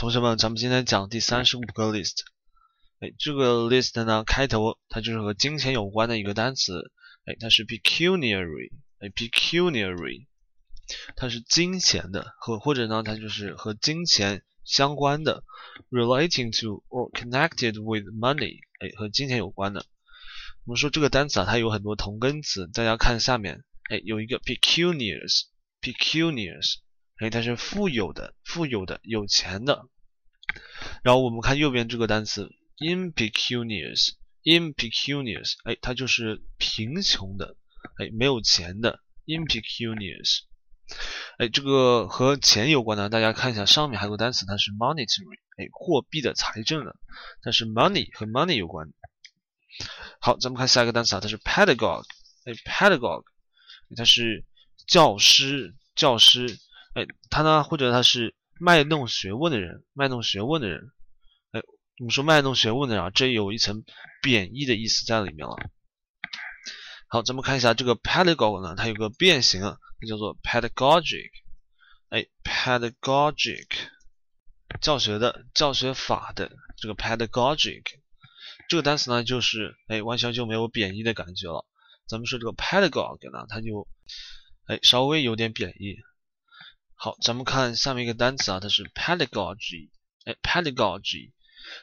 同学们，咱们今天讲第三十五个 list。哎，这个 list 呢，开头它就是和金钱有关的一个单词。哎，它是 pecuniary。哎，pecuniary，它是金钱的，和或者呢，它就是和金钱相关的，relating to or connected with money。哎，和金钱有关的。我们说这个单词啊，它有很多同根词。大家看下面，哎，有一个 pecunious，pecunious。哎，它是富有的，富有的，有钱的。然后我们看右边这个单词，impecunious，impecunious，哎，它就是贫穷的，哎，没有钱的，impecunious。哎，这个和钱有关的，大家看一下上面还有个单词，它是 monetary，哎，货币的、财政的，它是 money 和 money 有关。好，咱们看下一个单词啊，它是 pedagogue，哎，pedagogue，它是教师，教师。哎，他呢，或者他是卖弄学问的人，卖弄学问的人。哎，我们说卖弄学问的人啊，这有一层贬义的意思在里面了。好，咱们看一下这个 pedagog，呢，它有个变形啊，它叫做 pedagogic。哎，pedagogic，教学的、教学法的这个 pedagogic，这个单词呢，就是哎，完全就没有贬义的感觉了。咱们说这个 pedagogue 呢，它就哎稍微有点贬义。好，咱们看下面一个单词啊，它是 pedagogy，哎，pedagogy，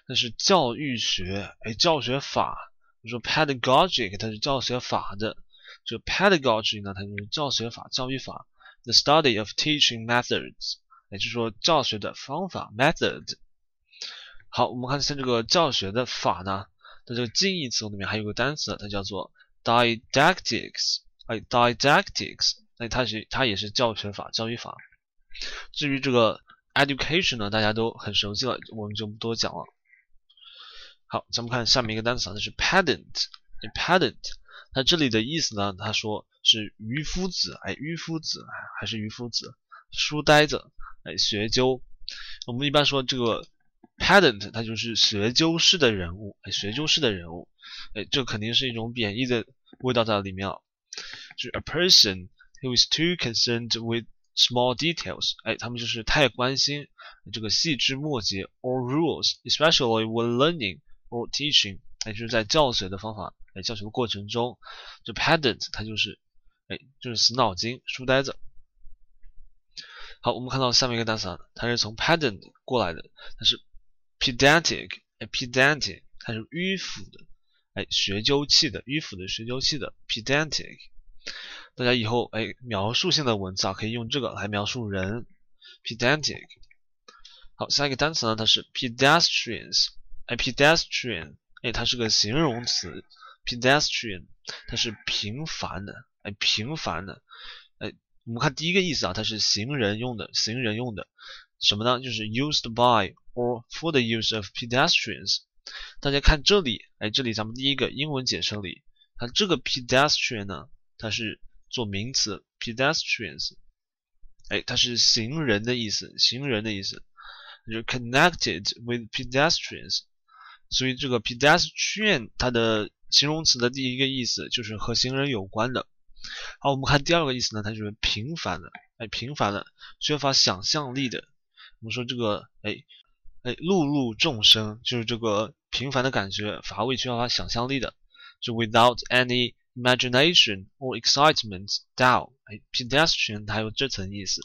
那是教育学，哎，教学法。我说 pedagogic，它是教学法的，这个 pedagogy 呢，它就是教学法、教育法。The study of teaching methods，也就是说教学的方法 method。好，我们看像这个教学的法呢，在这个近义词里面还有个单词，它叫做 didactics，哎，didactics，那它是它也是教学法、教育法。至于这个 education 呢，大家都很熟悉了，我们就不多讲了。好，咱们看下面一个单词啊，它是 pedant，pedant，它这里的意思呢，他说是渔夫子，哎，渔夫子还是渔夫子，书呆子，哎，学究。我们一般说这个 pedant，它就是学究式的人物，哎，学究式的人物，哎，这肯定是一种贬义的味道在里面啊，就是 a person who is too concerned with Small details，哎，他们就是太关心这个细枝末节，or rules，especially when learning or teaching，哎，就是在教学的方法，哎，教学过程中，就 pedant，它就是，哎，就是死脑筋，书呆子。好，我们看到下面一个单词啊，它是从 pedant 过来的，它是 pedantic，哎，pedantic，它是迂腐的，哎，学究气的，迂腐的，学究气的，pedantic。大家以后哎，描述性的文字啊，可以用这个来描述人，pedantic。好，下一个单词呢，它是 pedestrians，哎，pedestrian，哎，它是个形容词，pedestrian，它是平凡的，哎，平凡的，哎，我们看第一个意思啊，它是行人用的，行人用的，什么呢？就是 used by or for the use of pedestrians。大家看这里，哎，这里咱们第一个英文解释里，它这个 pedestrian 呢，它是做名词 pedestrians，哎，它是行人的意思，行人的意思，就是 connected with pedestrians，所以这个 pedestrian 它的形容词的第一个意思就是和行人有关的。好，我们看第二个意思呢，它就是平凡的，哎，平凡的，缺乏想象力的。我们说这个，哎，哎，碌碌众生就是这个平凡的感觉，乏味，缺乏想象力的，就 without any。Imagination or excitement down，哎，pedestrian 它有这层意思。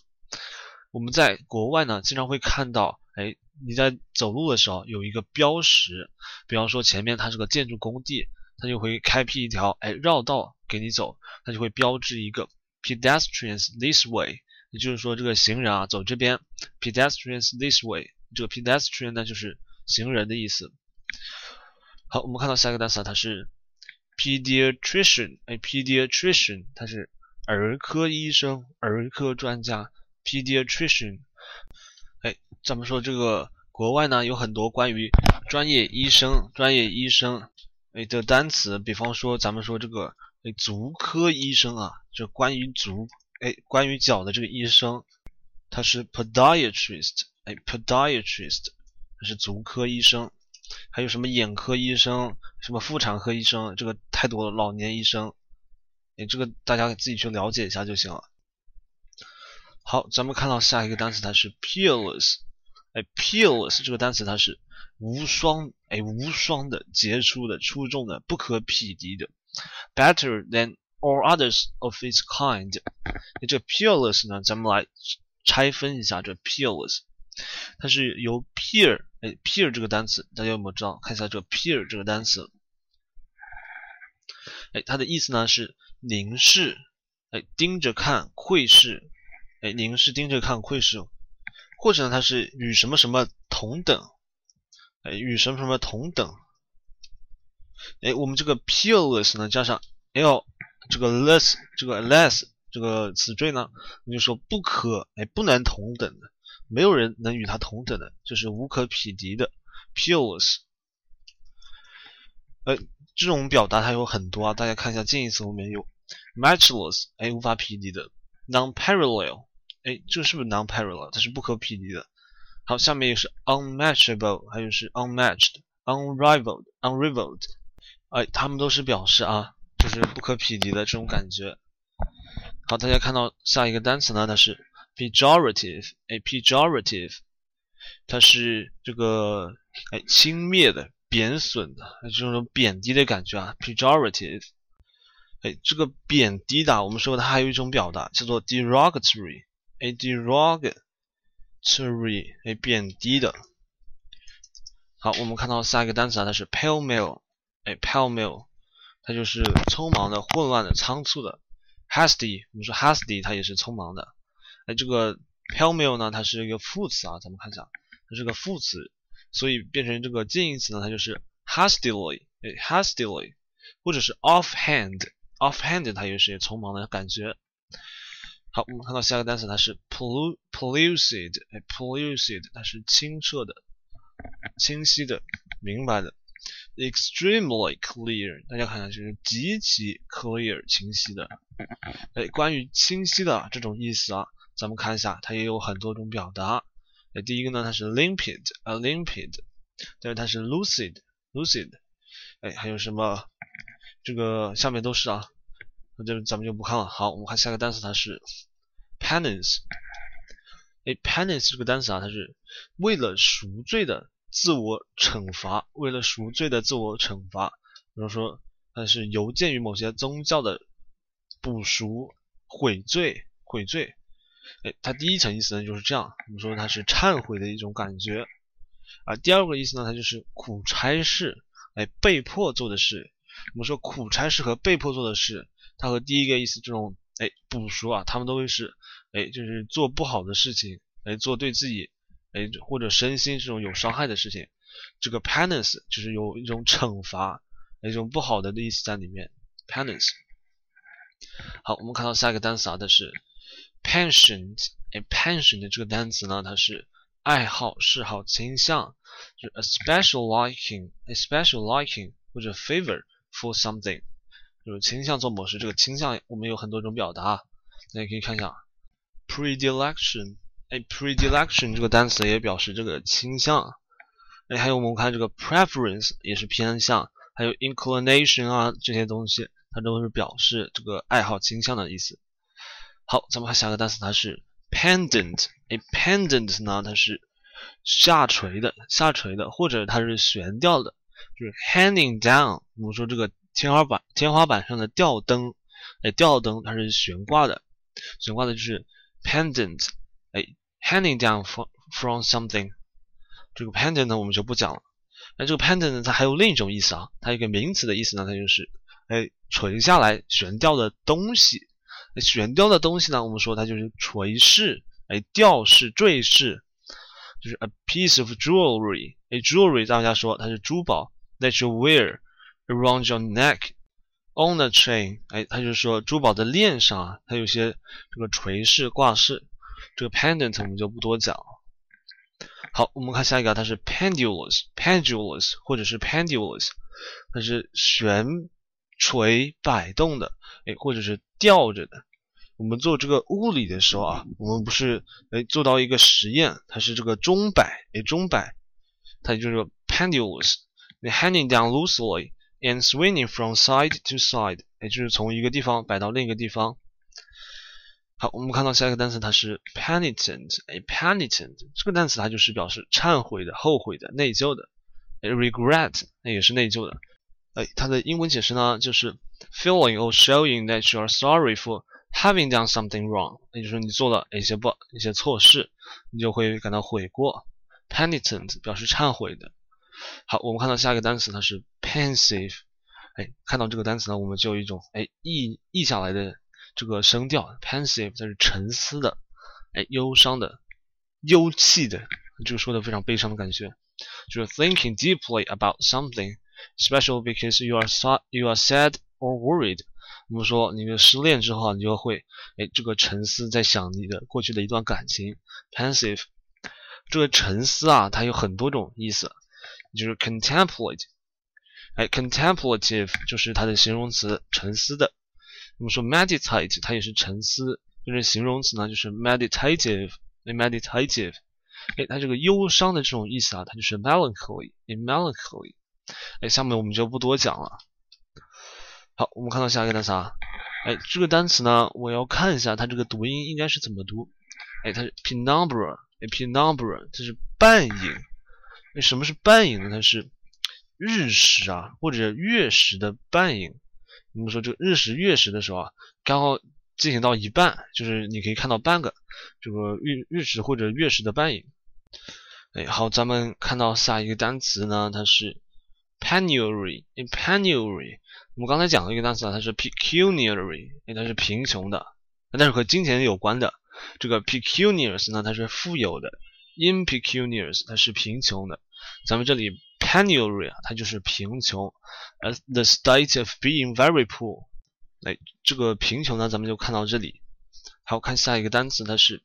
我们在国外呢，经常会看到，哎，你在走路的时候有一个标识，比方说前面它是个建筑工地，它就会开辟一条哎绕道给你走，它就会标志一个 pedestrians this way，也就是说这个行人啊走这边，pedestrians this way，这个 pedestrian 呢就是行人的意思。好，我们看到下一个单词，它是。pediatrician，哎，pediatrician，他是儿科医生、儿科专家。pediatrician，哎，咱们说这个国外呢有很多关于专业医生、专业医生哎的单词，比方说咱们说这个哎足科医生啊，就关于足哎关于脚的这个医生，他是 podiatrist，哎，podiatrist，他是足科医生。还有什么眼科医生、什么妇产科医生，这个太多了。老年医生，哎，这个大家自己去了解一下就行了。好，咱们看到下一个单词，它是 peerless，哎，peerless 这个单词它是无双，哎，无双的、杰出的、出众的、不可匹敌的，better than all others of its kind。那这 peerless 呢，咱们来拆分一下这 peerless，它是由 peer，哎，peer 这个单词大家有没有知道？看一下这个 peer 这个单词，哎，它的意思呢是凝视，哎，盯着看，窥视，哎，凝视、盯着看、窥视。或者呢，它是与什么什么同等，哎，与什么什么同等，哎，我们这个 peerless 呢，加上 l 这个 less 这个 less 这个词缀呢，我就说不可，哎，不能同等的，没有人能与它同等的，就是无可匹敌的 peerless。这种表达它有很多啊，大家看一下近义词后面有 matchless，哎，无法匹敌的 non-parallel。哎，这是不是 non-parallel？它是不可匹敌的。好，下面又是 unmatchable，还有是 unmatched，unrivaled，unrivaled。哎，它们都是表示啊，就是不可匹敌的这种感觉。好，大家看到下一个单词呢，它是 pejorative，哎，pejorative，它是这个哎轻蔑的、贬损的，这种贬低的感觉啊，pejorative。哎，这个贬低的，我们说它还有一种表达叫做 derogatory。a derogatory，哎，贬低的。好，我们看到下一个单词啊，它是 pale male，哎，pale mail，它就是匆忙的、混乱的、仓促的。hasty，我们说 hasty，它也是匆忙的。哎，这个 pale male 呢，它是一个副词啊，咱们看一下，它是个副词，所以变成这个近义词呢，它就是 hastily，哎，hastily，或者是 offhand，offhand 它也是匆忙的感觉。好，我们看到下个单词，它是 pellucid，哎，pellucid，它是清澈的、清晰的、明白的。extremely clear，大家看一下，就是极其 clear，清晰的。哎，关于清晰的这种意思啊，咱们看一下，它也有很多种表达。哎，第一个呢，它是 limpid，a limpid，但是它是 lucid，lucid。哎，还有什么？这个下面都是啊。那就咱们就不看了。好，我们看下个单词，它是 penance。哎，penance 这个单词啊，它是为了赎罪的自我惩罚，为了赎罪的自我惩罚。比如说，它是由鉴于某些宗教的补赎、悔罪、悔罪。哎，它第一层意思呢就是这样，我们说它是忏悔的一种感觉。啊，第二个意思呢，它就是苦差事，哎，被迫做的事。我们说苦差事和被迫做的事。它和第一个意思这种哎补赎啊，他们都会是哎就是做不好的事情，哎做对自己哎或者身心这种有伤害的事情。这个 penance 就是有一种惩罚，一种不好的的意思在里面。penance。好，我们看到下一个单词啊，它是 pension。哎，pension 的这个单词呢，它是爱好、嗜好、倾向，就是 a special liking，a special liking 或者 favor for something。就是倾向做某事，这个倾向我们有很多种表达，大家可以看一下，predilection，哎，predilection 这个单词也表示这个倾向，哎，还有我们看这个 preference 也是偏向，还有 inclination 啊这些东西，它都是表示这个爱好倾向的意思。好，咱们看下个单词，它是 pendant。A，pendant 呢，它是下垂的，下垂的，或者它是悬吊的，就是 hanging down，我们说这个。天花板天花板上的吊灯，哎，吊灯它是悬挂的，悬挂的就是 pendant，哎，hanging down from from something。这个 pendant 呢，我们就不讲了。那这个 pendant 呢，它还有另一种意思啊，它一个名词的意思呢，它就是哎垂下来悬吊的东西。悬吊的东西呢，我们说它就是垂饰，哎，吊饰、坠饰，就是 a piece of jewelry。哎，jewelry 大家说它是珠宝，that you wear。Around your neck on a chain，哎，它就是说珠宝的链上啊，它有些这个垂饰挂饰，这个 pendant 我们就不多讲。好，我们看下一个，它是 pendulous，pendulous 或者是 pendulous，它是悬垂摆动的，哎，或者是吊着的。我们做这个物理的时候啊，我们不是哎做到一个实验，它是这个钟摆，哎，钟摆，它就是 pendulous，你 hanging down loosely。And swinging from side to side，也就是从一个地方摆到另一个地方。好，我们看到下一个单词，它是 penitent，哎，penitent 这个单词它就是表示忏悔的、后悔的、内疚的。哎，regret 那也是内疚的。哎，它的英文解释呢，就是 feeling or showing that you are sorry for having done something wrong，也就是你做了一些不一些错事，你就会感到悔过。penitent 表示忏悔的。好，我们看到下一个单词，它是 pensive。哎，看到这个单词呢，我们就有一种哎译译下来的这个声调，pensive 它是沉思的，哎，忧伤的，忧气的，这个说的非常悲伤的感觉，就是 thinking deeply about something Special because you are sad, you are sad or worried。我们说你失恋之后，你就会哎这个沉思，在想你的过去的一段感情，pensive。这个沉思啊，它有很多种意思，就是 contemplate。哎，contemplative 就是它的形容词，沉思的。我们说 meditate，它也是沉思，就是形容词呢，就是 meditative。哎，meditative，哎，它这个忧伤的这种意思啊，它就是 melancholy。哎 melancholy。哎。下面我们就不多讲了。好，我们看到下一个单词啊，哎，这个单词呢，我要看一下它这个读音应该是怎么读。哎，它是 penumbra。哎 penumbra，它是半影。哎，什么是半影呢？它是日食啊，或者月食的半影。我们说这个日食、月食的时候啊，刚好进行到一半，就是你可以看到半个这个日日食或者月食的半影。哎，好，咱们看到下一个单词呢，它是 penury。in，penury，我们刚才讲了一个单词啊，它是 pecuniary，哎，它是贫穷的，但是和金钱有关的。这个 pecunious 呢，它是富有的；impecunious 它是贫穷的。咱们这里 penury 啊，它就是贫穷，，as，the state of being very poor。哎，这个贫穷呢，咱们就看到这里。好，看下一个单词，它是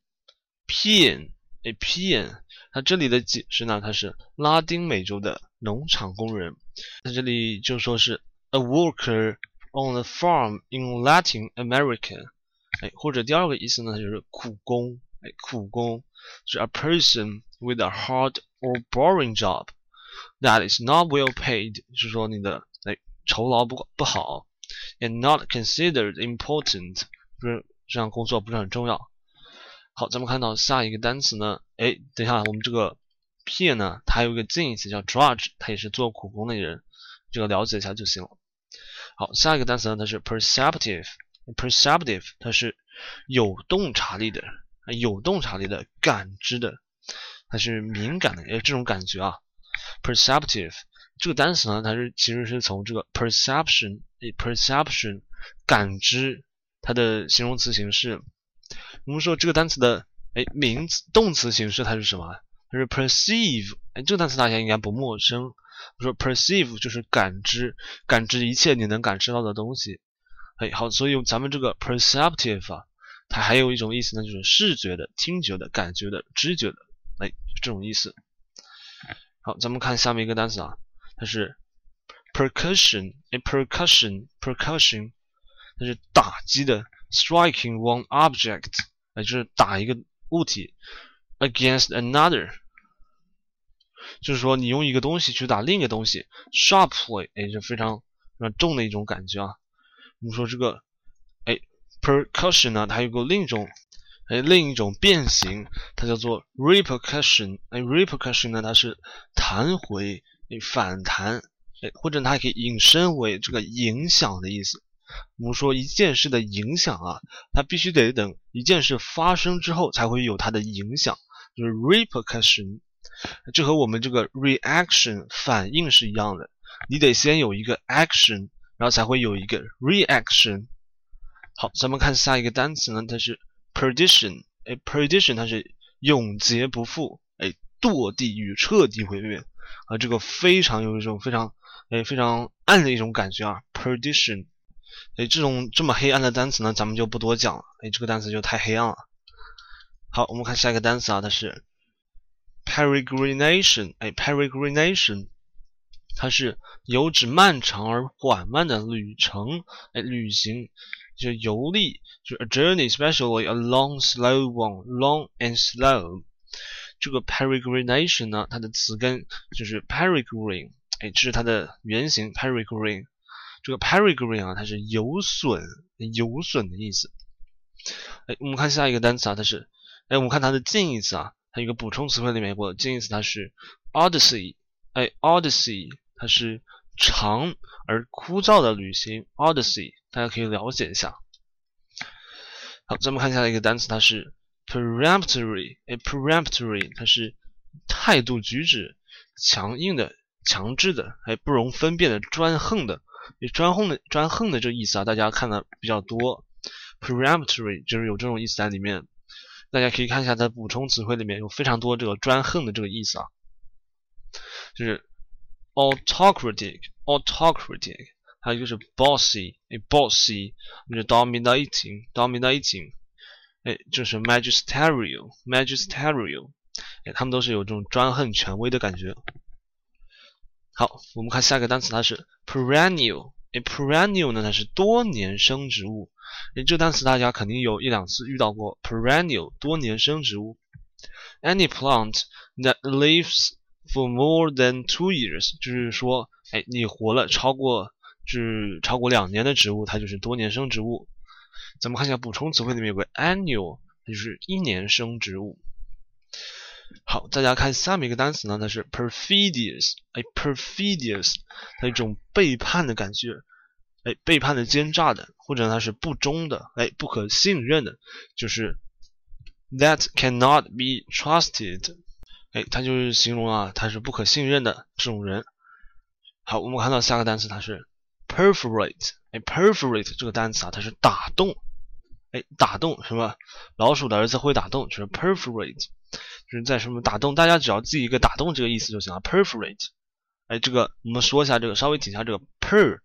pean，哎 pean，它这里的解释呢，它是拉丁美洲的农场工人。它这里就说是 a worker on the farm in Latin America。哎，或者第二个意思呢，就是苦工。哎，苦工就是 a person with a hard or boring job that is not well paid，就是说你的哎酬劳不不好，and not considered important，就是这样工作不是很重要。好，咱们看到下一个单词呢，哎，等一下，我们这个 p 呢，它有一个近义词叫 drudge，它也是做苦工的人，这个了解一下就行了。好，下一个单词呢，它是 perceptive。perceptive，它是有洞察力的，有洞察力的感知的，它是敏感的，哎，这种感觉啊。perceptive 这个单词呢，它是其实是从这个 perception，哎，perception 感知它的形容词形式。我们说这个单词的哎名词动词形式它是什么？它是 perceive，哎，这个单词大家应该不陌生。我说 perceive 就是感知，感知一切你能感知到的东西。哎，好，所以咱们这个 perceptive 啊，它还有一种意思呢，就是视觉的、听觉的、感觉的、知觉的，哎，就这种意思。好，咱们看下面一个单词啊，它是 percussion，哎，percussion，percussion，它是打击的，striking one object，哎，就是打一个物体 against another，就是说你用一个东西去打另一个东西，sharply，哎，是非常非常重的一种感觉啊。我们说这个，哎，percussion 呢，它有个另一种，哎，另一种变形，它叫做 repercussion。哎，repercussion 呢，它是弹回，哎，反弹，哎，或者它可以引申为这个影响的意思。我们说一件事的影响啊，它必须得等一件事发生之后才会有它的影响，就是 repercussion。这和我们这个 reaction 反应是一样的，你得先有一个 action。然后才会有一个 reaction。好，咱们看下一个单词呢，它是 perdition。哎，perdition 它是永劫不复，哎，堕地狱，彻底毁灭啊，这个非常有一种非常哎非常暗的一种感觉啊，perdition。哎，这种这么黑暗的单词呢，咱们就不多讲了。哎，这个单词就太黑暗了。好，我们看下一个单词啊，它是 peregrination。哎，peregrination。它是有指漫长而缓慢的旅程，哎，旅行就游历，就是 a journey，especially a long, slow one，long and slow。这个 peregrination 呢，它的词根就是 peregrine，哎，这是它的原型 peregrine。这个 peregrine 啊，它是有损、有损的意思。哎，我们看下一个单词啊，它是，哎，我们看它的近义词啊，它有个补充词汇里面有个近义词，它是 Odyssey，哎，Odyssey，它是长而枯燥的旅行，Odyssey，大家可以了解一下。好，咱们看下一个单词，它是 Peremptory，哎，Peremptory，它是态度举止强硬的、强制的，哎，不容分辨的、专横的，专横的、专横的这个意思啊，大家看的比较多。Peremptory 就是有这种意思在里面，大家可以看一下它补充词汇里面有非常多这个专横的这个意思啊，就是 autocratic，autocratic，还有就是 bossy，哎，bossy，就是 dominating，dominating，哎，就是 magisterial，magisterial，哎，他们都是有这种专横权威的感觉。好，我们看下一个单词，它是 perennial，哎，perennial 呢，它是多年生植物。诶，这单词大家肯定有一两次遇到过，perennial 多年生植物，any plant that lives for more than two years，就是说，哎，你活了超过，是超过两年的植物，它就是多年生植物。咱们看一下补充词汇里面有个 annual，它就是一年生植物。好，大家看下面一个单词呢，它是 perfidious，哎，perfidious，它一种背叛的感觉。哎，背叛的、奸诈的，或者他是不忠的，哎，不可信任的，就是 that cannot be trusted。哎，它就是形容啊，他是不可信任的这种人。好，我们看到下个单词，它是 perforate。哎，perforate 这个单词啊，它是打洞。哎，打洞什么？老鼠的儿子会打洞，就是 perforate，就是在什么打洞？大家只要记一个打洞这个意思就行了。perforate。哎，这个我们说一下这个，稍微提一下这个 per。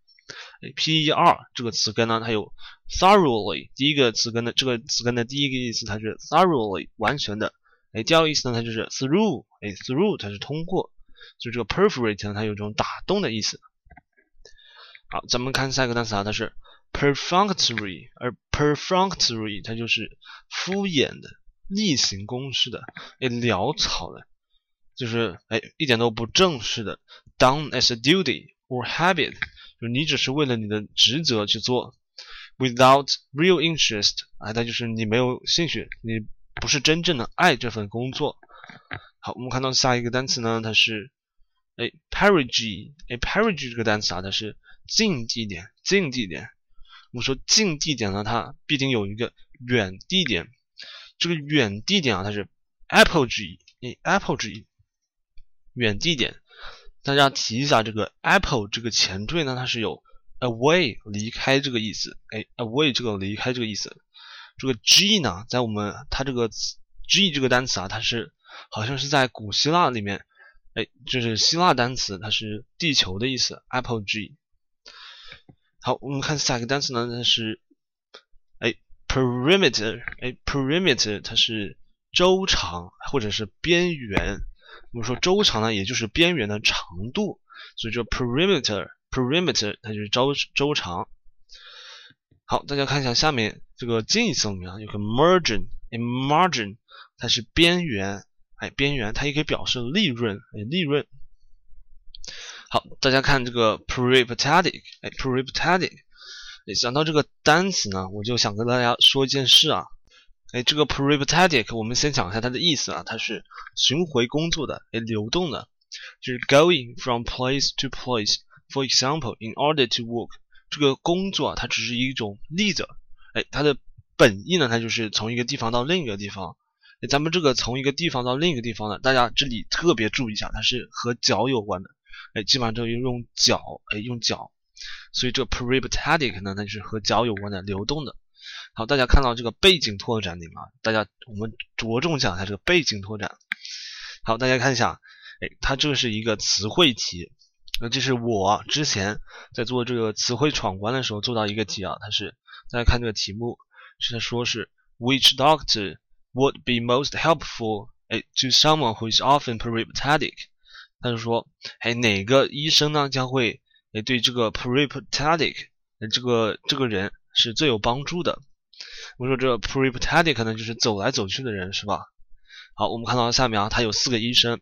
P e r 这个词根呢，它有 thoroughly 第一个词根的这个词根的第一个意思，它是 thoroughly 完全的。哎，第二个意思呢，它就是 through，哎，through 它是通过，就这个 perforate 呢，它有这种打洞的意思。好，咱们看下一个单词啊，它是 perfunctory，而 perfunctory 它就是敷衍的、例行公事的、哎潦草的，就是哎一点都不正式的，done as a duty or habit。就你只是为了你的职责去做，without real interest，啊，那就是你没有兴趣，你不是真正的爱这份工作。好，我们看到下一个单词呢，它是，哎，perigee，哎，perigee 这个单词啊，它是近地点，近地点。我们说近地点呢，它必定有一个远地点，这个远地点啊，它是 apogee，哎，apogee，远地点。大家提一下这个 apple 这个前缀呢，它是有 away 离开这个意思，哎，away 这个离开这个意思。这个 g 呢，在我们它这个 g 这个单词啊，它是好像是在古希腊里面，哎，就是希腊单词，它是地球的意思，apple g。好，我们看下一个单词呢，它是哎 perimeter，哎 perimeter 它是周长或者是边缘。我们说周长呢，也就是边缘的长度，所以这 perimeter，perimeter 它就是周周长。好，大家看一下下面这个近义词怎么样？有个 margin margin 它是边缘，哎，边缘它也可以表示利润，哎，利润。好，大家看这个 peripatetic，哎，peripatetic，想到这个单词呢，我就想跟大家说一件事啊。哎，这个 peripatetic，我们先讲一下它的意思啊，它是巡回工作的，哎，流动的，就是 going from place to place。For example, in order to work，这个工作啊它只是一种例子，哎，它的本意呢，它就是从一个地方到另一个地方。哎，咱们这个从一个地方到另一个地方呢，大家这里特别注意一下，它是和脚有关的，哎，基本上都用脚，哎，用脚，所以这个 peripatetic 呢，它就是和脚有关的，流动的。好，大家看到这个背景拓展里吗？大家我们着重讲一下这个背景拓展。好，大家看一下，哎，它这是一个词汇题，那这是我之前在做这个词汇闯关的时候做到一个题啊，它是大家看这个题目是在说是 Which doctor would be most helpful 哎 to someone who is often peripatetic？他就说，哎，哪个医生呢将会哎对这个 peripatetic 这个这个人？是最有帮助的。我们说这 peripatetic 呢，就是走来走去的人，是吧？好，我们看到下面啊，它有四个医生。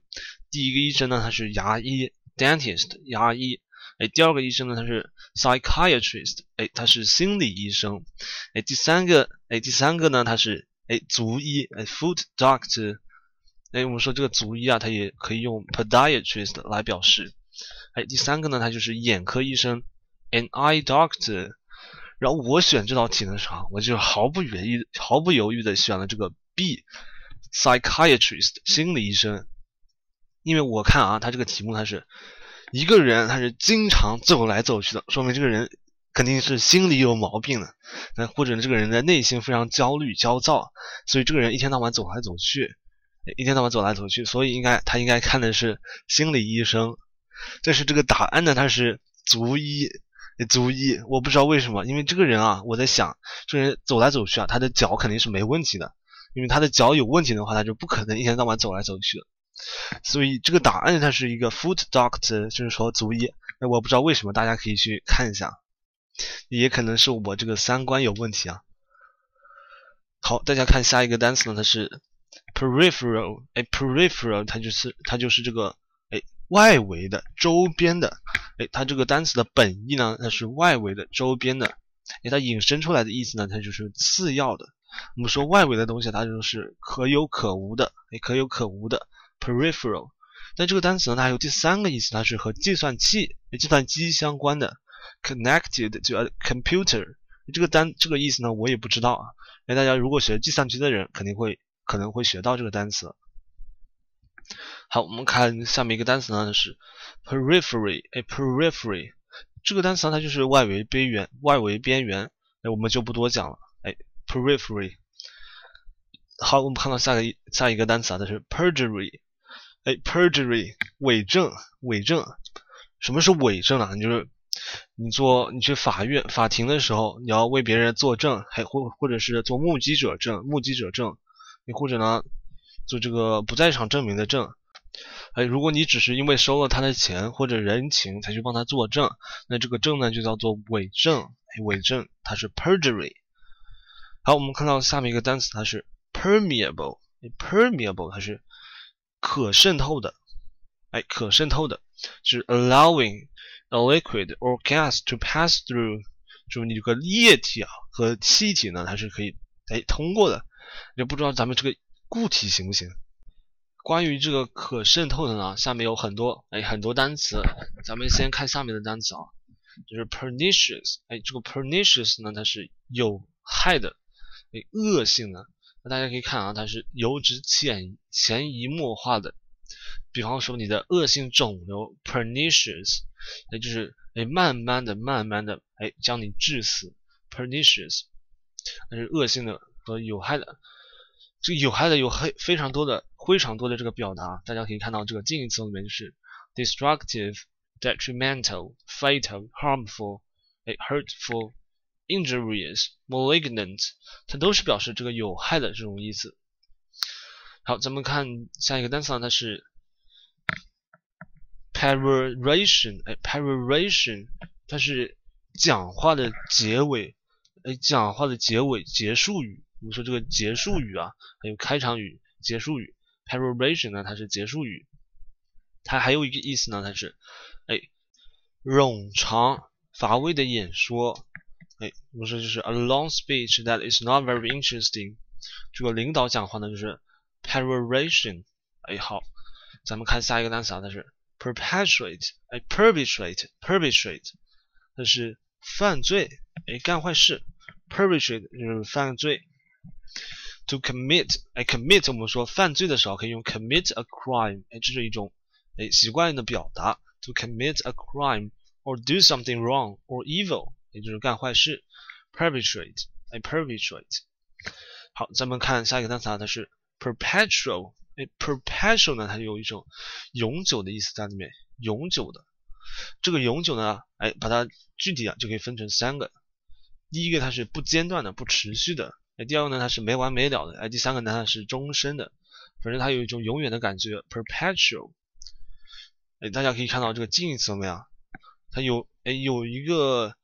第一个医生呢，他是牙医，dentist，牙医。哎，第二个医生呢，他是 psychiatrist，哎，他是心理医生。哎，第三个，哎，第三个呢，他是哎足医，哎 foot doctor。哎，我们说这个足医啊，它也可以用 podiatrist 来表示。哎，第三个呢，他就是眼科医生，an eye doctor。然后我选这道题的时候，我就毫不犹豫、毫不犹豫的选了这个 B，psychiatrist 心理医生。因为我看啊，他这个题目他是一个人，他是经常走来走去的，说明这个人肯定是心里有毛病的，那或者这个人的内心非常焦虑、焦躁，所以这个人一天到晚走来走去，一天到晚走来走去，所以应该他应该看的是心理医生。但是这个答案呢，他是足医，足医，我不知道为什么，因为这个人啊，我在想，这个人走来走去啊，他的脚肯定是没问题的，因为他的脚有问题的话，他就不可能一天到晚走来走去的。所以这个答案它是一个 foot doctor，就是说足医。那我不知道为什么，大家可以去看一下，也可能是我这个三观有问题啊。好，大家看下一个单词呢，它是 peripheral，哎，peripheral 它就是它就是这个哎外围的、周边的，哎，它这个单词的本意呢，它是外围的、周边的，哎，它引申出来的意思呢，它就是次要的。我们说外围的东西，它就是可有可无的，哎，可有可无的。peripheral，但这个单词呢，它还有第三个意思，它是和计算器、计算机相关的，connected to a computer。这个单这个意思呢，我也不知道啊。哎大家如果学计算机的人，肯定会可能会学到这个单词。好，我们看下面一个单词呢，是 periphery。哎，periphery 这个单词呢，它就是外围边缘，外围边缘。哎，我们就不多讲了。哎，periphery。好，我们看到下个下一个单词啊，它是 perjury。哎，perjury 伪证，伪证，什么是伪证啊？就是你做你去法院法庭的时候，你要为别人作证，还或或者是做目击者证，目击者证，你或者呢做这个不在场证明的证。哎，如果你只是因为收了他的钱或者人情才去帮他作证，那这个证呢就叫做伪证。哎，伪证它是 perjury。好，我们看到下面一个单词，它是 permeable，permeable 它是。可渗透的，哎，可渗透的，是 allowing a liquid or gas to pass through，就是你这个液体啊和气体呢，它是可以哎通过的。也不知道咱们这个固体行不行？关于这个可渗透的呢，下面有很多哎很多单词，咱们先看下面的单词啊，就是 pernicious，哎，这个 pernicious 呢，它是有害的，哎，恶性的。那大家可以看啊，它是油脂潜潜移默化的，比方说你的恶性肿瘤 pernicious，那就是哎慢慢的、慢慢的哎将你致死 pernicious，那是恶性的和有害的。这个有害的有非非常多的、非常多的这个表达，大家可以看到这个近义词里面是 destructive、detrimental、fatal、harmful、哎 hurtful。injurious, malignant，它都是表示这个有害的这种意思。好，咱们看下一个单词啊，它是 peroration，哎，peroration，它是讲话的结尾，哎，讲话的结尾结束语。我们说这个结束语啊，还有开场语、结束语。peroration 呢，它是结束语。它还有一个意思呢，它是哎，冗长乏味的演说。哎，我们说就是 a long speech that is not very interesting。这个领导讲话呢，就是 peroration。哎，好，咱们看下一个单词啊，它是 perpetrate。哎，perpetrate，perpetrate，它是犯罪，哎，干坏事。perpetrate 就是犯罪。To commit，哎，commit 我们说犯罪的时候可以用 commit a crime，哎，这是一种哎习惯的表达。to commit a crime or do something wrong or evil。也就是干坏事，perpetrate，哎，perpetrate。好，咱们看下一个单词啊，它是 perpetual，哎，perpetual 呢，它有一种永久的意思在里面，永久的。这个永久呢，哎，把它具体啊就可以分成三个。第一个它是不间断的、不持续的，第二个呢它是没完没了的，哎，第三个呢它是终身的。反正它有一种永远的感觉，perpetual。哎，大家可以看到这个近义词没有？它有，哎，有一个。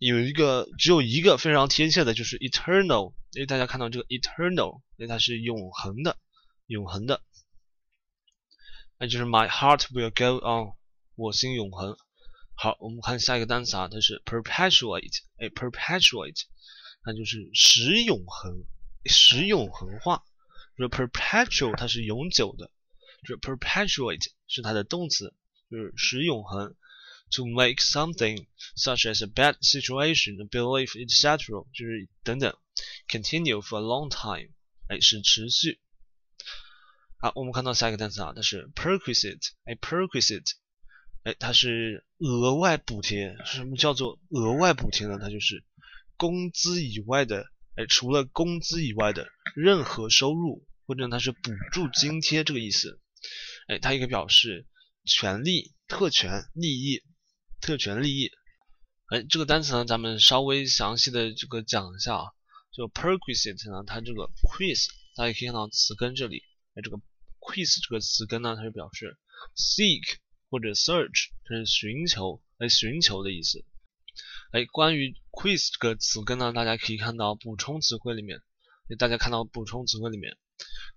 有一个只有一个非常贴切的，就是 eternal。哎大家看到这个 eternal，因为它是永恒的，永恒的。那就是 my heart will go on，我心永恒。好，我们看下一个单词啊，它是 perpetuate，哎，perpetuate，那就是使永恒，使永恒化。就是 perpetual 它是永久的，就是 perpetuate 是它的动词，就是使永恒。To make something such as a bad situation, a belief, etc. 就是等等，continue for a long time，哎，是持续。好，我们看到下一个单词啊，它是 perquisite，哎，perquisite，哎，它是额外补贴。什么叫做额外补贴呢？它就是工资以外的，哎，除了工资以外的任何收入，或者它是补助津贴这个意思。哎，它也可以表示权利、特权、利益。特权利益，哎，这个单词呢，咱们稍微详细的这个讲一下啊。就 perquisite 呢，它这个 quis，大家可以看到词根这里，哎，这个 quis 这个词根呢，它是表示 seek 或者 search，它是寻求，哎，寻求的意思。哎，关于 quis 这个词根呢，大家可以看到补充词汇里面，大家看到补充词汇里面，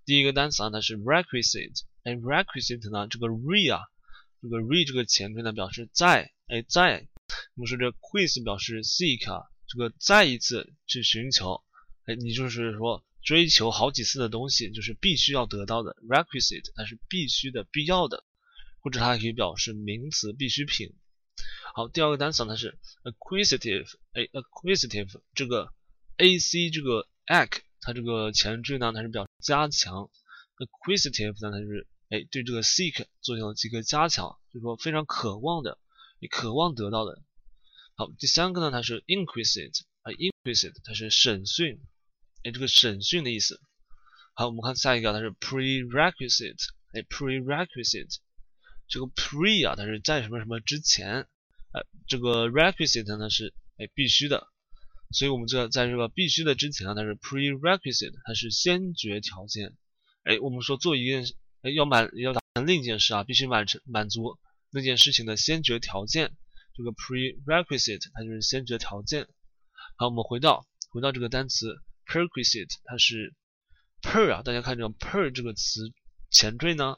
第一个单词啊，它是 requisite，哎，requisite 呢，这个 re 啊，这个 re 这个前缀呢，表示在。哎，在我们说这 quiz 表示 seek 啊，这个再一次去寻求，哎，你就是说追求好几次的东西，就是必须要得到的 requisite，它是必须的、必要的，或者它还可以表示名词必需品。好，第二个单词呢是 acquisitive，哎，acquisitive 这个 a c 这个 ac 它这个前缀呢，它是表示加强，acquisitive 呢它是哎对这个 seek 做了几个加强，就是说非常渴望的。你渴望得到的。好，第三个呢，它是 inquisite 啊，inquisite 它是审讯，哎，这个审讯的意思。好，我们看下一个，它是 prerequisite，哎，prerequisite 这个 pre 啊，它是在什么什么之前，哎，这个 requisite 呢是哎必须的，所以我们这在这个必须的之前啊，它是 prerequisite，它是先决条件。哎，我们说做一件，哎，要满要达成另一件事啊，必须满成满足。那件事情的先决条件，这个 prerequisite 它就是先决条件。好，我们回到回到这个单词 perquisite，它是 per 啊，大家看这个 per 这个词前缀呢，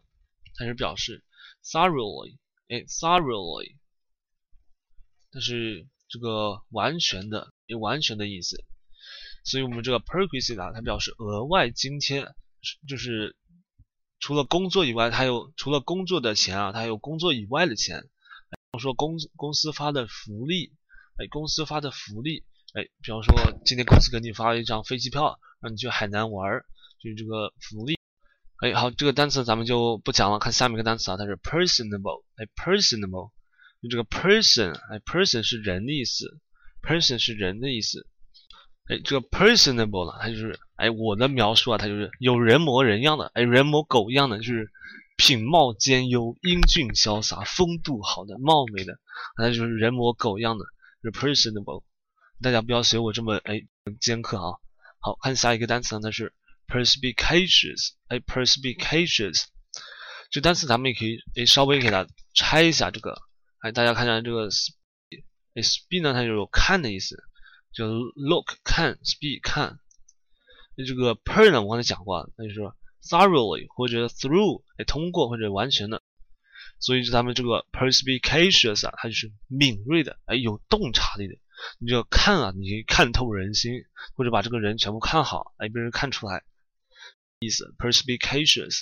它是表示 thoroughly，哎，thoroughly，它是这个完全的，有完全的意思。所以我们这个 perquisite 啊，它表示额外津贴，就是。除了工作以外，他有除了工作的钱啊，他还有工作以外的钱。比方说公公司发的福利，哎，公司发的福利，哎，比方说今天公司给你发了一张飞机票，让你去海南玩，就是这个福利。哎，好，这个单词咱们就不讲了，看下面一个单词啊，它是 personable，哎，personable，就这个 person，哎，person 是人的意思，person 是人的意思。哎，这个 personable 呢，它就是哎，我的描述啊，它就是有人模人样的，哎，人模狗样的，就是品貌兼优、英俊潇洒、风度好的、貌美的，那就是人模狗样的，是 personable。大家不要学我这么哎尖刻啊。好看下一个单词呢，它是 perspicacious，哎，perspicacious。这单词咱们也可以哎稍微给它拆一下，这个哎，大家看一下这个 sp，sp 呢，它就有看的意思。就 look 看，speak 看，那这个 per 呢，我刚才讲过，那就是 thoroughly 或者 through，哎，通过或者完全的，所以就咱们这个 perspicacious 啊，它就是敏锐的，哎，有洞察力的。你就看啊，你看透人心，或者把这个人全部看好，哎，被人看出来，意思 perspicacious。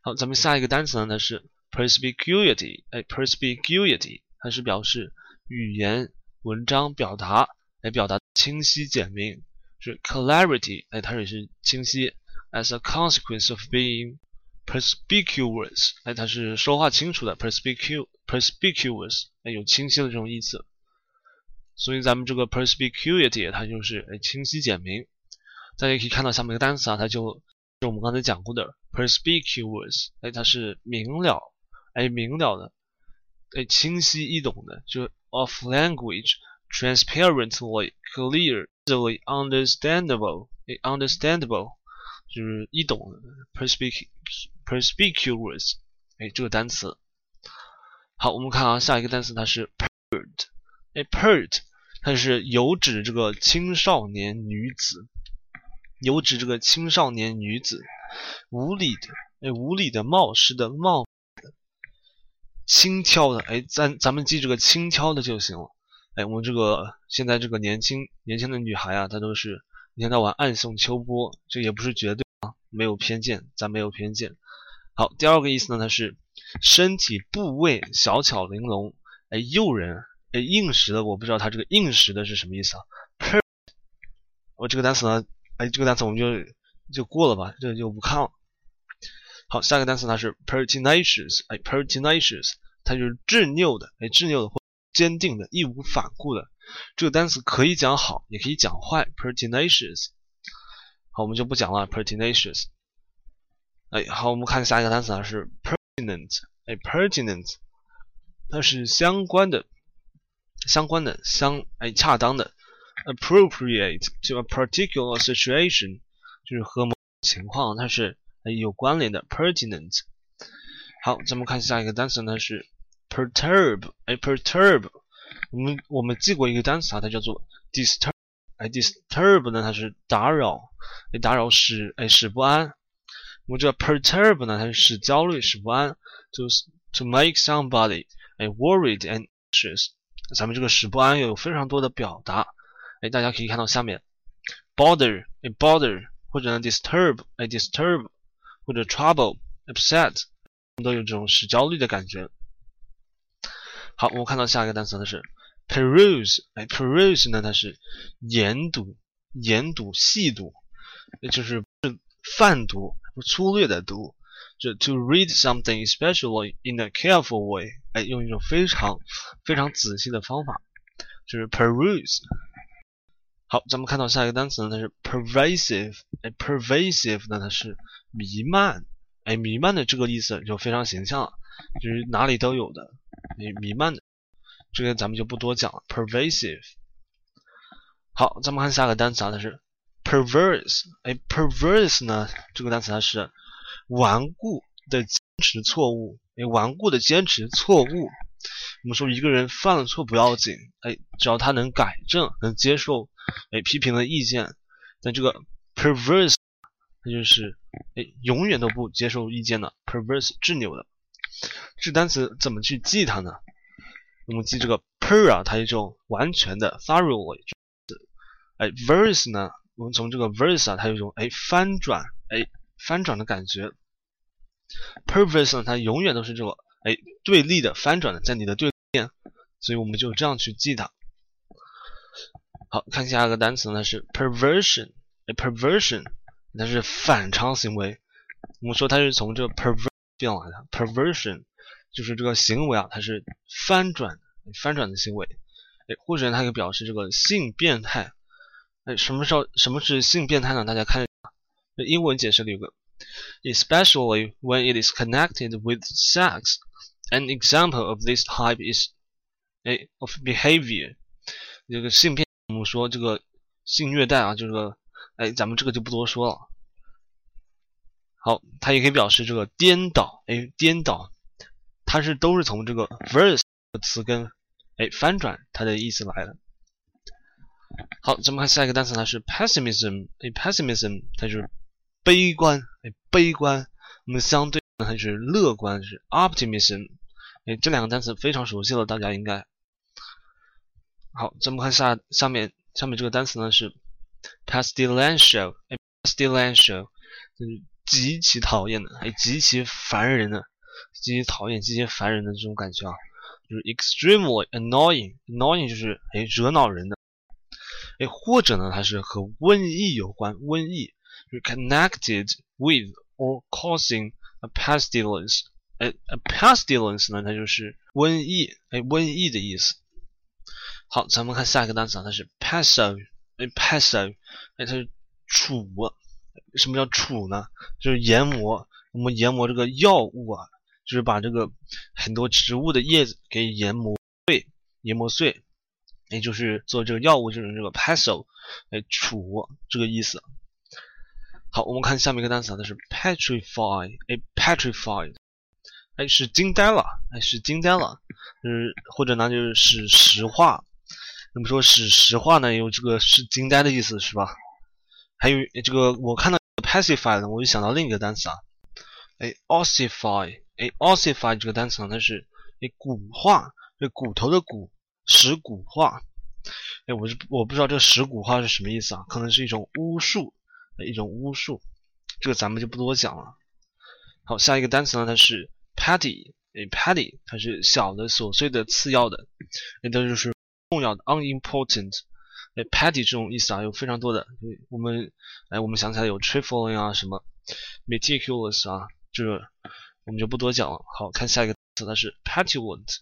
好，咱们下一个单词呢，它是 perspicuity，哎，perspicuity，它是表示语言。文章表达来表达清晰简明是 clarity，哎，它也是清晰。As a consequence of being perspicuous，哎，它是说话清楚的 perspicuous，哎，有清晰的这种意思。所以咱们这个 perspicuity 它就是哎清晰简明。大家可以看到下面一个单词啊，它就是我们刚才讲过的 perspicuous，哎，它是明了，哎，明了的，哎，清晰易懂的，就。of language, transparently, clear, easily understandable, understandable 就是易懂，perspic perspicuous，哎，这个单词。好，我们看啊，下一个单词它是 pert，哎，pert，它是有指这个青少年女子，有指这个青少年女子，无理的，哎，无理的冒失的冒。轻佻的，哎，咱咱们记这个轻佻的就行了。哎，我们这个现在这个年轻年轻的女孩啊，她都是一天到晚暗送秋波，这也不是绝对啊，没有偏见，咱没有偏见。好，第二个意思呢，它是身体部位小巧玲珑，哎，诱人，哎，硬实的，我不知道它这个硬实的是什么意思啊。我这个单词呢，哎，这个单词我们就就过了吧，这就不看了。好，下一个单词它是 pertinacious，哎，pertinacious，它就是执拗的，哎，执拗的或坚定的，义无反顾的。这个单词可以讲好，也可以讲坏，pertinacious。好，我们就不讲了，pertinacious。哎，好，我们看下一个单词啊，是 pertinent，哎，pertinent，它是相关的，相关的，相，哎，恰当的，appropriate to a particular situation，就是和某情况它是。有关联的 pertinent。好，咱们看下一个单词呢是 perturb，哎，perturb，我们我们记过一个单词啊，它叫做 disturb，哎，disturb 呢它是打扰，哎，打扰使哎使不安。我们这 perturb 呢它是使焦虑使不安，就是 to make somebody 哎 worried and anxious。咱们这个使不安有非常多的表达，哎，大家可以看到下面 bother，哎，bother，或者呢 disturb，哎，disturb。或者 trouble、upset 都有这种使焦虑的感觉。好，我们看到下一个单词，呢是 peruse。哎，peruse 呢，它是研读、研读、细读，也就是泛读、粗略的读。就 to read something especially in a careful way。哎，用一种非常非常仔细的方法，就是 peruse。好，咱们看到下一个单词呢，它是 pervasive。哎，pervasive 呢，它是弥漫。哎，弥漫的这个意思就非常形象了，就是哪里都有的，哎，弥漫的。这个咱们就不多讲了。pervasive。好，咱们看下个单词啊，它是 perverse。哎，perverse 呢，这个单词它是顽固的坚持错误。哎，顽固的坚持错误。我们说一个人犯了错不要紧，哎，只要他能改正，能接受。哎，批评的意见，但这个 perverse，它就是哎，永远都不接受意见的 perverse，执拗的。这单词怎么去记它呢？我们记这个 per 啊，它一种完全的 thoroughly。哎，verse 呢，我们从这个 verse 啊，它有一种哎翻转，哎翻转的感觉。perverse 呢，它永远都是这个哎对立的翻转的，在你的对面，所以我们就这样去记它。好看下一个单词呢是 perversion，哎，perversion，它是反常行为。我们说它是从这个 perversion 来的，perversion 就是这个行为啊，它是翻转、翻转的行为。哎，或者它可以表示这个性变态。哎，什么时候什么是性变态呢？大家看，英文解释里有个，especially when it is connected with sex. An example of this type is, 哎，of behavior，这个性变。我们说这个性虐待啊，就是个，哎，咱们这个就不多说了。好，它也可以表示这个颠倒，哎，颠倒，它是都是从这个 verse 的词根，哎，翻转它的意思来的。好，咱们看下一个单词，它是 pessimism，哎，pessimism 它就是悲观，哎，悲观。那么相对呢，它是乐观，是 optimism，哎，这两个单词非常熟悉了，大家应该。好，咱们看下下面下面这个单词呢是，pestilential，pestilential，就是极其讨厌的，哎，极其烦人的，极其讨厌、极其烦人的这种感觉啊，就是 extremely annoying，annoying 就是哎惹恼人的，哎，或者呢它是和瘟疫有关，瘟疫就是 connected with or causing a pestilence，哎，a pestilence 呢它就是瘟疫，哎，瘟疫的意思。好，咱们看下一个单词啊，它是 passive，哎，passive，哎，它是储，什么叫储呢？就是研磨，我们研磨这个药物啊，就是把这个很多植物的叶子给研磨碎，研磨碎，也就是做这个药物就是这个 passive，哎，储这个意思。好，我们看下面一个单词啊，它是 petrify，哎，petrify，哎，是惊呆了，哎，是惊呆了，就是或者呢就是使石化。那么说使实话呢，有这个是惊呆的意思，是吧？还有这个我看到 pacify 我就想到另一个单词啊，哎，ossify，哎，ossify 这个单词呢，它是哎，骨化，这骨头的骨，石骨化。哎，我是我不知道这石骨化是什么意思啊？可能是一种巫术，一种巫术。这个咱们就不多讲了。好，下一个单词呢，它是 “patty”，哎，“patty” 它是小的、琐碎的、次要的，那它就是重要的，unimportant。哎，petty 这种意思啊，有非常多的。我们哎，我们想起来有 trifling 啊，什么 meticulous 啊，这个我们就不多讲了。好看下一个词，它是 petulant。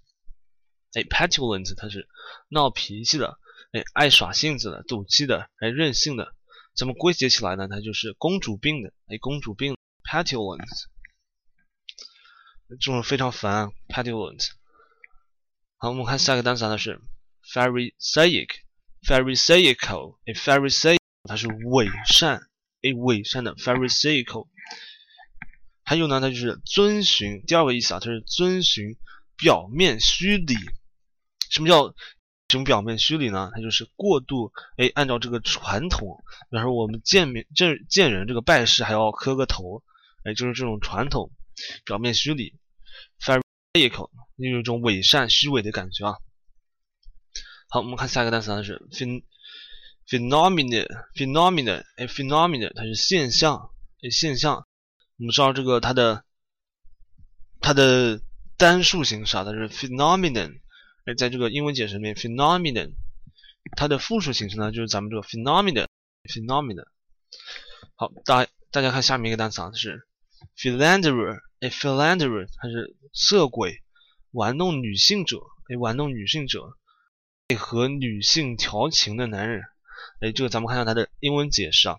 哎，petulant 它是闹脾气的，哎，爱耍性子的，赌气的，哎，任性的。咱们归结起来呢，它就是公主病的，哎，公主病，petulant，这种非常烦，petulant。好，我们看下一个单词，它是 pharisaic，pharisaical，哎，pharisaic 它是伪善，哎，伪善的 pharisaical。还有呢，它就是遵循，第二个意思啊，它是遵循表面虚礼。什么叫？什么表面虚礼呢？它就是过度哎，按照这个传统，比方说我们见面见见人这个拜师还要磕个头，哎，就是这种传统表面虚礼，pharisaical，有一种伪善虚伪的感觉啊。好，我们看下一个单词，它是 phenomena，phenomena，哎，phenomena，它是现象，哎，现象。我们知道这个它的它的单数形式啊，它是 phenomenon。哎，在这个英文解释里面，phenomenon，它的复数形式呢，就是咱们这个 phenomenon，phenomenon。好，大大家看下面一个单词啊，是 philanderer，哎，philanderer，它是色鬼，玩弄女性者，哎，玩弄女性者，哎，和女性调情的男人。哎，这个咱们看一下它的英文解释啊，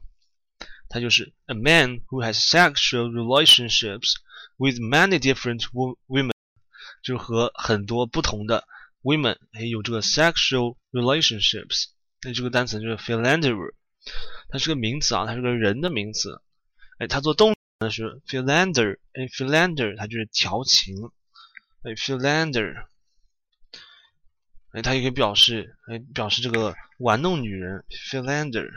它就是 a man who has sexual relationships with many different women，就是和很多不同的。women 哎有这个 sexual relationships，那这个单词就是 philanderer，它是个名词啊，它是个人的名词。哎，它做动词呢是 philander，哎 philander 它就是调情，哎 philander，哎它也可以表示哎表示这个玩弄女人 philander。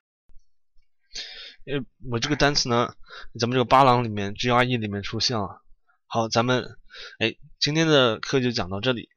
哎，我这个单词呢，咱们这个八郎里面 GRE 里面出现了。好，咱们哎今天的课就讲到这里。